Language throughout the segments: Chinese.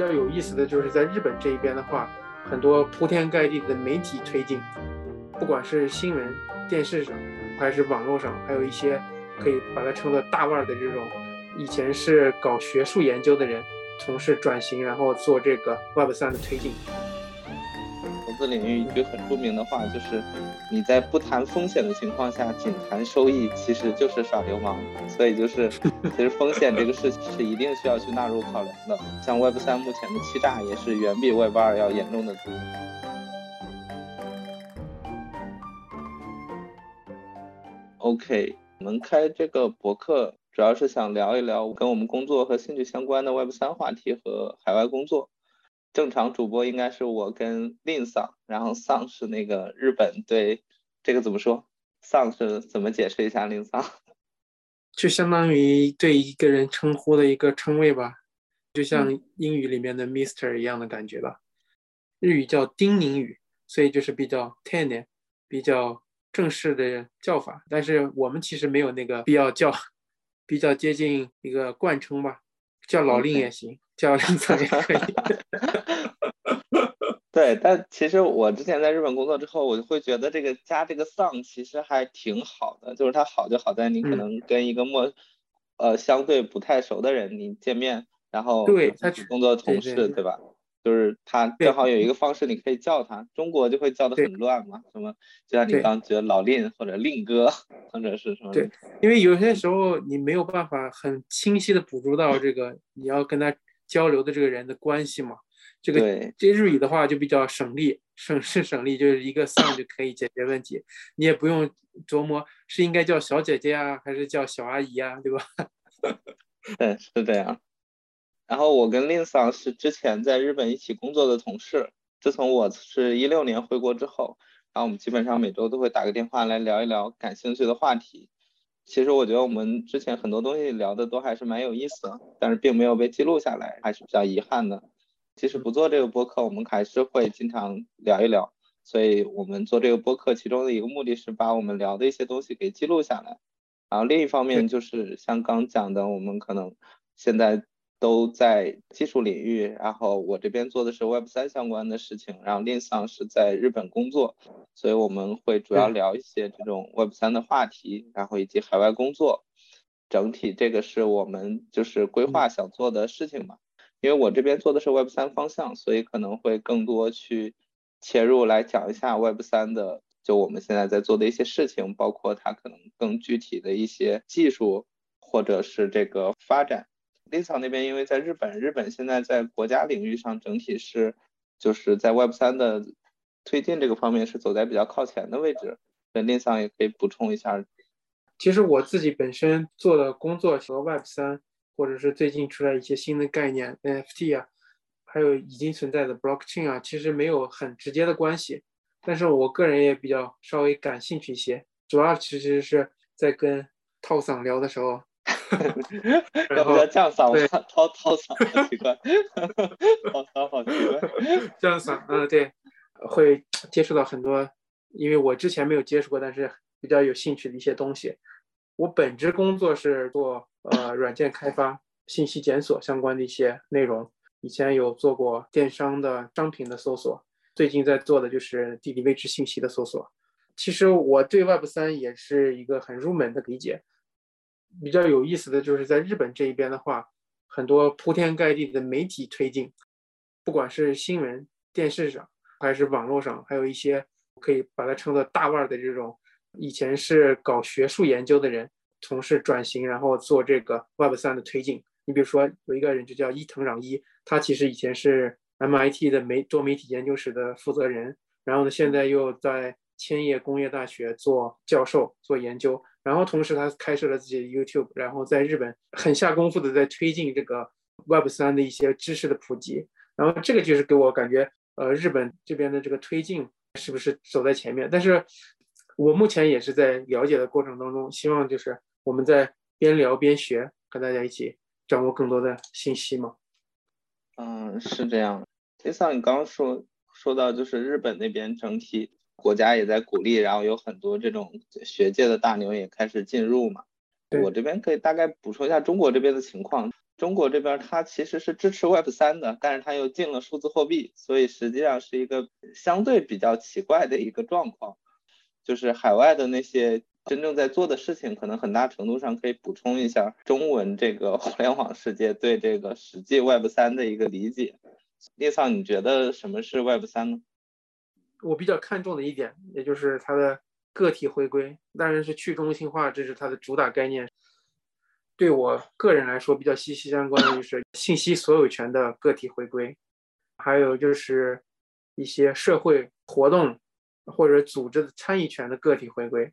比较有意思的就是在日本这一边的话，很多铺天盖地的媒体推进，不管是新闻、电视上，还是网络上，还有一些可以把它称作大腕的这种，以前是搞学术研究的人，从事转型，然后做这个 Web 三的推进。领域一句很著名的话就是：你在不谈风险的情况下，仅谈收益，其实就是耍流氓。所以就是，其实风险这个事情是一定需要去纳入考量的。像 Web 三目前的欺诈也是远比 Web 二要严重的多。OK，我们开这个博客主要是想聊一聊跟我们工作和兴趣相关的 Web 三话题和海外工作。正常主播应该是我跟令桑，然后桑是那个日本对这个怎么说？桑是怎么解释一下？令桑就相当于对一个人称呼的一个称谓吧，就像英语里面的 Mister 一样的感觉吧。日语叫丁宁语，所以就是比较 ten，比较正式的叫法。但是我们其实没有那个必要叫，比较接近一个惯称吧，叫老令也行。教练层也可以，对，但其实我之前在日本工作之后，我就会觉得这个加这个丧其实还挺好的，就是它好就好在你可能跟一个陌，呃，相对不太熟的人你见面，然后对他工作同事，对吧？就是他正好有一个方式，你可以叫他。中国就会叫的很乱嘛，什么就像你刚觉得老令或者令哥或者是什么。对，因为有些时候你没有办法很清晰的捕捉到这个你要跟他交流的这个人的关系嘛。这个这日语的话就比较省力，省事省力，就是一个 son 就可以解决问题，你也不用琢磨是应该叫小姐姐啊，还是叫小阿姨啊，对吧？对，是这样。然后我跟令桑是之前在日本一起工作的同事。自从我是一六年回国之后，然后我们基本上每周都会打个电话来聊一聊感兴趣的话题。其实我觉得我们之前很多东西聊的都还是蛮有意思的，但是并没有被记录下来，还是比较遗憾的。即使不做这个播客，我们还是会经常聊一聊。所以我们做这个播客，其中的一个目的是把我们聊的一些东西给记录下来。然后另一方面就是像刚讲的，我们可能现在。都在技术领域，然后我这边做的是 Web 三相关的事情，然后 Lin 桑是在日本工作，所以我们会主要聊一些这种 Web 三的话题，然后以及海外工作。整体这个是我们就是规划想做的事情嘛。因为我这边做的是 Web 三方向，所以可能会更多去切入来讲一下 Web 三的，就我们现在在做的一些事情，包括它可能更具体的一些技术或者是这个发展。Lisa 那边，因为在日本，日本现在在国家领域上整体是，就是在 Web 三的推进这个方面是走在比较靠前的位置。那 Lisa 也可以补充一下。其实我自己本身做的工作和 Web 三，或者是最近出来一些新的概念 NFT 啊，还有已经存在的 Blockchain 啊，其实没有很直接的关系。但是我个人也比较稍微感兴趣一些，主要其实是在跟套桑聊的时候。要不要降嗓吗？掏掏嗓好奇怪，掏嗓好奇怪，降嗓，嗯，对，会接触到很多，因为我之前没有接触过，但是比较有兴趣的一些东西。我本职工作是做呃软件开发、信息检索相关的一些内容，以前有做过电商的商品的搜索，最近在做的就是地理位置信息的搜索。其实我对 Web 三也是一个很入门的理解。比较有意思的就是在日本这一边的话，很多铺天盖地的媒体推进，不管是新闻、电视上，还是网络上，还有一些可以把它称作大腕的这种，以前是搞学术研究的人，从事转型，然后做这个 Web 三的推进。你比如说有一个人就叫伊藤攘一，他其实以前是 MIT 的媒多媒体研究室的负责人，然后呢现在又在千叶工业大学做教授做研究。然后同时他开设了自己的 YouTube，然后在日本很下功夫的在推进这个 Web 三的一些知识的普及。然后这个就是给我感觉，呃，日本这边的这个推进是不是走在前面？但是我目前也是在了解的过程当中，希望就是我们在边聊边学，和大家一起掌握更多的信息嘛。嗯，是这样。就像你刚刚说说到，就是日本那边整体。国家也在鼓励，然后有很多这种学界的大牛也开始进入嘛。我这边可以大概补充一下中国这边的情况。中国这边它其实是支持 Web 三的，但是它又进了数字货币，所以实际上是一个相对比较奇怪的一个状况。就是海外的那些真正在做的事情，可能很大程度上可以补充一下中文这个互联网世界对这个实际 Web 三的一个理解。聂桑，你觉得什么是 Web 三呢？我比较看重的一点，也就是它的个体回归，当然是去中心化，这是它的主打概念。对我个人来说，比较息息相关的就是 信息所有权的个体回归，还有就是一些社会活动或者组织的参与权的个体回归，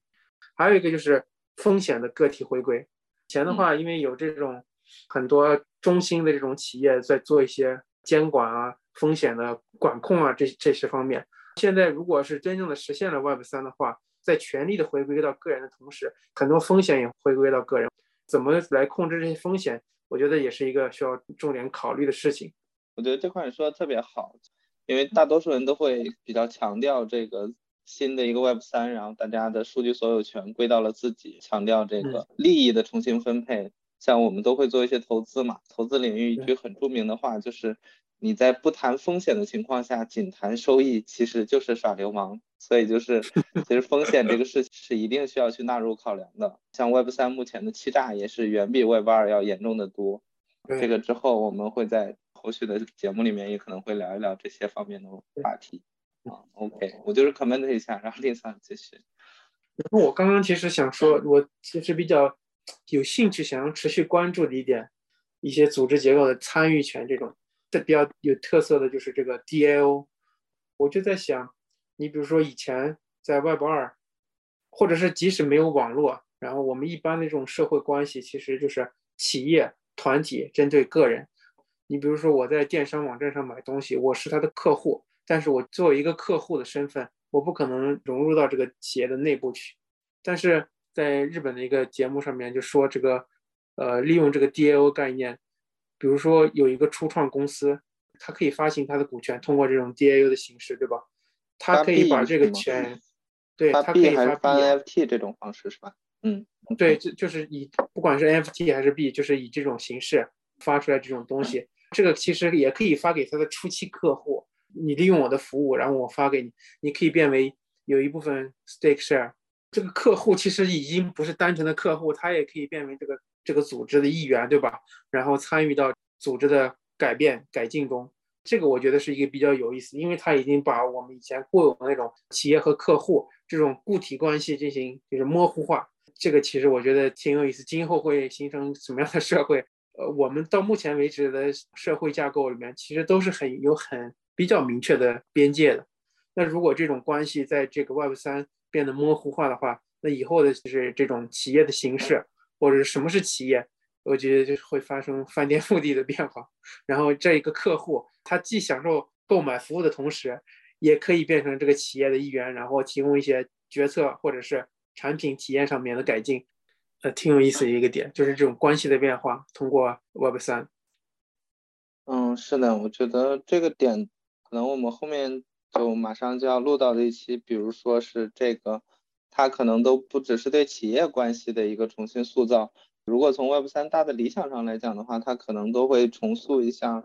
还有一个就是风险的个体回归。以前的话，因为有这种很多中心的这种企业在做一些监管啊、风险的管控啊，这这些方面。现在如果是真正的实现了 Web 三的话，在权力的回归到个人的同时，很多风险也回归到个人。怎么来控制这些风险？我觉得也是一个需要重点考虑的事情。我觉得这块你说的特别好，因为大多数人都会比较强调这个新的一个 Web 三，然后大家的数据所有权归到了自己，强调这个利益的重新分配。像我们都会做一些投资嘛，投资领域一句很著名的话就是。你在不谈风险的情况下，仅谈收益，其实就是耍流氓。所以就是，其实风险这个事是一定需要去纳入考量的。像 Web 三目前的欺诈也是远比 Web 二要严重的多。这个之后我们会在后续的节目里面也可能会聊一聊这些方面的话题。啊，OK，我就是 comment 一下，然后第三继续。然后我刚刚其实想说，我其实比较有兴趣想要持续关注的一点，一些组织结构的参与权这种。这比较有特色的就是这个 DAO，我就在想，你比如说以前在 Web 二，或者是即使没有网络，然后我们一般的这种社会关系其实就是企业团体针对个人。你比如说我在电商网站上买东西，我是他的客户，但是我作为一个客户的身份，我不可能融入到这个企业的内部去。但是在日本的一个节目上面就说这个，呃，利用这个 DAO 概念。比如说有一个初创公司，它可以发行它的股权，通过这种 DAU 的形式，对吧？它可以把这个权，对，它可以发 NFT 这种方式是吧？嗯，对，就就是以不管是 NFT 还是 B，，就是以这种形式发出来这种东西。这个其实也可以发给他的初期客户，你利用我的服务，然后我发给你，你可以变为有一部分 stake share。这个客户其实已经不是单纯的客户，他也可以变为这个。这个组织的一员，对吧？然后参与到组织的改变改进中，这个我觉得是一个比较有意思，因为他已经把我们以前固有的那种企业和客户这种固体关系进行就是模糊化。这个其实我觉得挺有意思，今后会形成什么样的社会？呃，我们到目前为止的社会架构里面，其实都是很有很比较明确的边界的。那如果这种关系在这个 Web 三变得模糊化的话，那以后的就是这种企业的形式。或者什么是企业？我觉得就是会发生翻天覆地的变化。然后这一个客户，他既享受购买服务的同时，也可以变成这个企业的一员，然后提供一些决策或者是产品体验上面的改进。呃，挺有意思的一个点，就是这种关系的变化，通过 Web 三。嗯，是的，我觉得这个点可能我们后面就马上就要录到的一期，比如说是这个。它可能都不只是对企业关系的一个重新塑造。如果从 Web 三大的理想上来讲的话，它可能都会重塑一下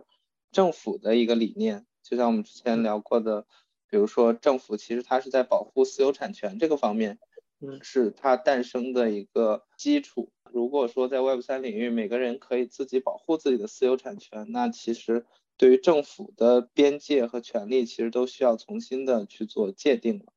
政府的一个理念。就像我们之前聊过的，比如说政府其实它是在保护私有产权这个方面，嗯，是它诞生的一个基础。如果说在 Web 三领域每个人可以自己保护自己的私有产权，那其实对于政府的边界和权利，其实都需要重新的去做界定了。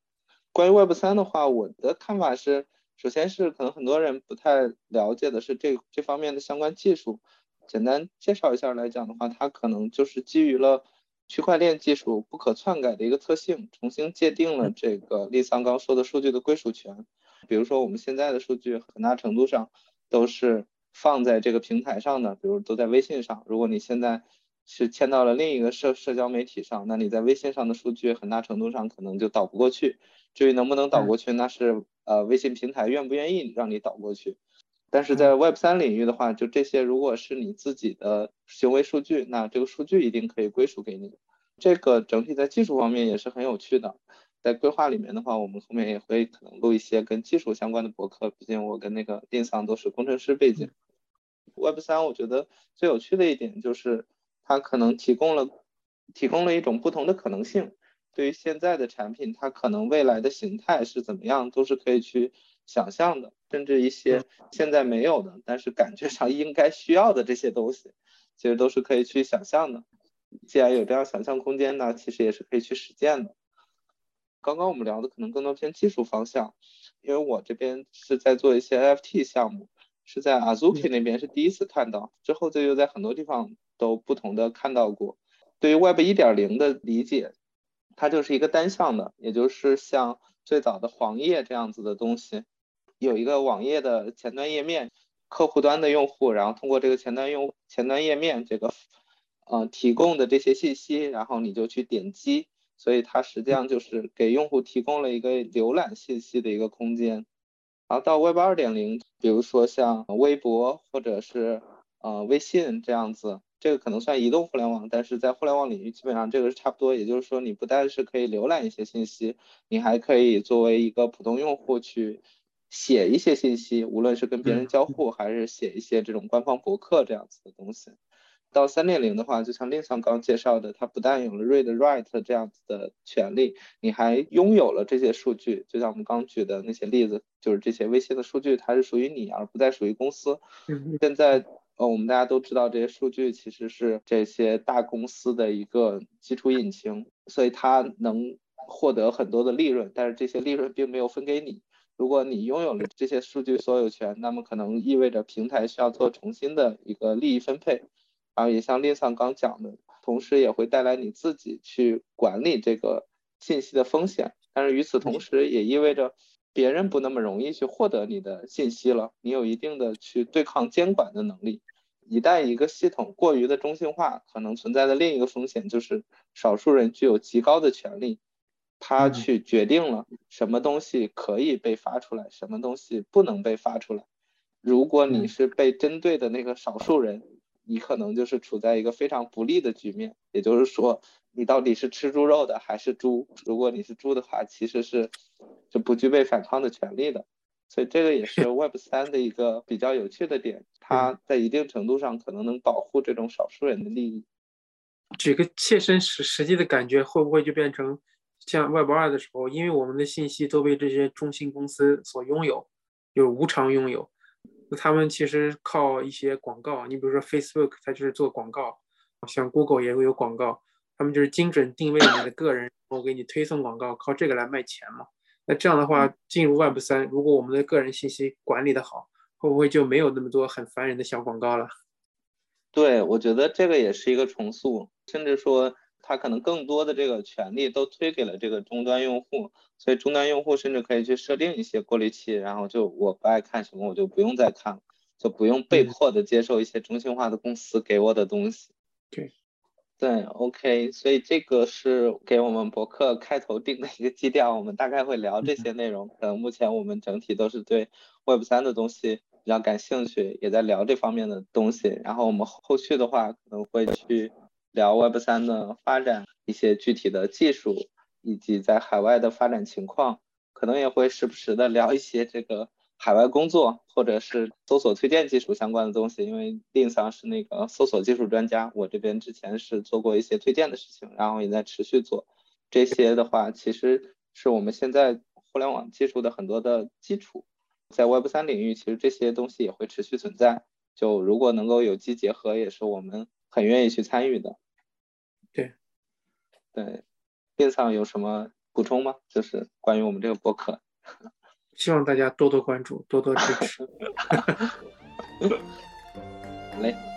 关于 Web 三的话，我的看法是，首先是可能很多人不太了解的是这这方面的相关技术。简单介绍一下来讲的话，它可能就是基于了区块链技术不可篡改的一个特性，重新界定了这个立桑刚说的数据的归属权。比如说我们现在的数据很大程度上都是放在这个平台上的，比如都在微信上。如果你现在是迁到了另一个社社交媒体上，那你在微信上的数据很大程度上可能就导不过去。至于能不能导过去，那是呃微信平台愿不愿意让你导过去。但是在 Web 三领域的话，就这些如果是你自己的行为数据，那这个数据一定可以归属给你。这个整体在技术方面也是很有趣的。在规划里面的话，我们后面也会可能录一些跟技术相关的博客，毕竟我跟那个丁桑都是工程师背景。Web 三，我觉得最有趣的一点就是它可能提供了提供了一种不同的可能性。对于现在的产品，它可能未来的形态是怎么样，都是可以去想象的。甚至一些现在没有的，但是感觉上应该需要的这些东西，其实都是可以去想象的。既然有这样想象空间呢，其实也是可以去实践的。刚刚我们聊的可能更多偏技术方向，因为我这边是在做一些 NFT 项目，是在 Azuki 那边是第一次看到，之后就又在很多地方都不同的看到过。对于 Web 一点零的理解，它就是一个单向的，也就是像最早的黄页这样子的东西。有一个网页的前端页面，客户端的用户，然后通过这个前端用前端页面这个，呃提供的这些信息，然后你就去点击，所以它实际上就是给用户提供了一个浏览信息的一个空间。然后到 Web 二点零，比如说像微博或者是呃微信这样子，这个可能算移动互联网，但是在互联网领域基本上这个是差不多。也就是说，你不但是可以浏览一些信息，你还可以作为一个普通用户去。写一些信息，无论是跟别人交互，还是写一些这种官方博客这样子的东西。到三点零的话，就像令桑刚介绍的，它不但有了 read write 这样子的权利，你还拥有了这些数据。就像我们刚举的那些例子，就是这些微信的数据，它是属于你，而不再属于公司。现在，呃，我们大家都知道，这些数据其实是这些大公司的一个基础引擎，所以它能获得很多的利润，但是这些利润并没有分给你。如果你拥有了这些数据所有权，那么可能意味着平台需要做重新的一个利益分配，然后也像列桑刚讲的，同时也会带来你自己去管理这个信息的风险。但是与此同时，也意味着别人不那么容易去获得你的信息了，你有一定的去对抗监管的能力。一旦一个系统过于的中心化，可能存在的另一个风险就是少数人具有极高的权利。他去决定了什么东西可以被发出来，什么东西不能被发出来。如果你是被针对的那个少数人，你可能就是处在一个非常不利的局面。也就是说，你到底是吃猪肉的还是猪？如果你是猪的话，其实是就不具备反抗的权利的。所以这个也是 Web 三的一个比较有趣的点，它在一定程度上可能能保护这种少数人的利益。举个切身实实际的感觉，会不会就变成？像 Web 二的时候，因为我们的信息都被这些中心公司所拥有，就是无偿拥有。那他们其实靠一些广告，你比如说 Facebook，它就是做广告；像 Google 也会有广告，他们就是精准定位你的个人，然后给你推送广告，靠这个来卖钱嘛。那这样的话，进入 Web 三，如果我们的个人信息管理的好，会不会就没有那么多很烦人的小广告了？对，我觉得这个也是一个重塑，甚至说。它可能更多的这个权利都推给了这个终端用户，所以终端用户甚至可以去设定一些过滤器，然后就我不爱看什么，我就不用再看了，就不用被迫的接受一些中心化的公司给我的东西。对，对，OK，所以这个是给我们博客开头定的一个基调，我们大概会聊这些内容。可能目前我们整体都是对 Web 三的东西比较感兴趣，也在聊这方面的东西。然后我们后续的话可能会去。聊 Web 三的发展，一些具体的技术，以及在海外的发展情况，可能也会时不时的聊一些这个海外工作或者是搜索推荐技术相关的东西。因为 Lin 桑是那个搜索技术专家，我这边之前是做过一些推荐的事情，然后也在持续做。这些的话，其实是我们现在互联网技术的很多的基础，在 Web 三领域，其实这些东西也会持续存在。就如果能够有机结合，也是我们很愿意去参与的。对，对，电上有什么补充吗？就是关于我们这个博客，希望大家多多关注，多多支持。好嘞。